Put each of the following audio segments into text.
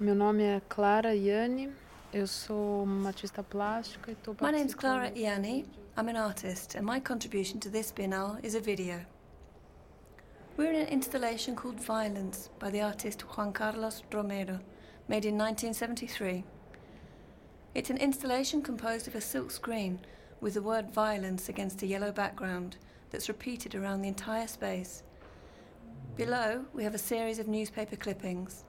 Meu nome é Clara Ianni, eu sou uma artista plástica e estou My name's Clara Ianni. I'm an artist, and my contribution to this Biennale is a video. We're in an installation called Violence by the artist Juan Carlos Romero, made in 1973. It's an installation composed of a silk screen with the word violence against a yellow background that's repeated around the entire space. Below, we have a series of newspaper clippings.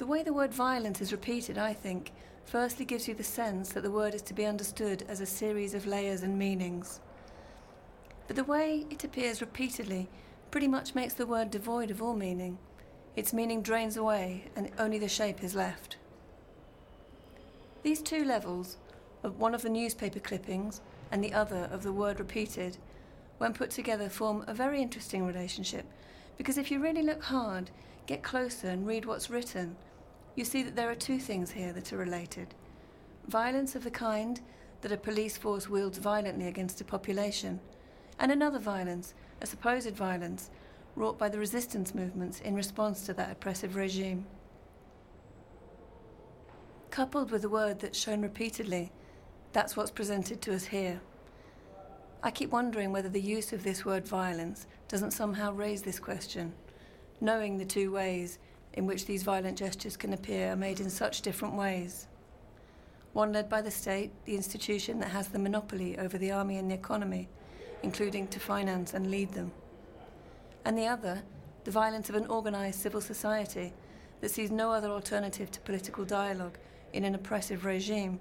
The way the word violence is repeated, I think, firstly gives you the sense that the word is to be understood as a series of layers and meanings. But the way it appears repeatedly pretty much makes the word devoid of all meaning. Its meaning drains away and only the shape is left. These two levels, of one of the newspaper clippings and the other of the word repeated, when put together form a very interesting relationship because if you really look hard, get closer and read what's written, you see that there are two things here that are related. Violence of the kind that a police force wields violently against a population, and another violence, a supposed violence, wrought by the resistance movements in response to that oppressive regime. Coupled with a word that's shown repeatedly, that's what's presented to us here. I keep wondering whether the use of this word violence doesn't somehow raise this question, knowing the two ways in which these violent gestures can appear are made in such different ways. One led by the state, the institution that has the monopoly over the army and the economy, including to finance and lead them. And the other, the violence of an organised civil society that sees no other alternative to political dialogue in an oppressive regime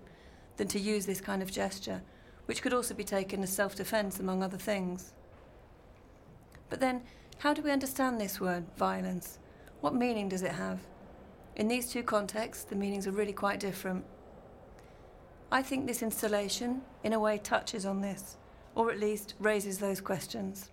than to use this kind of gesture, which could also be taken as self defence, among other things. But then, how do we understand this word, violence? What meaning does it have? In these two contexts, the meanings are really quite different. I think this installation, in a way, touches on this, or at least raises those questions.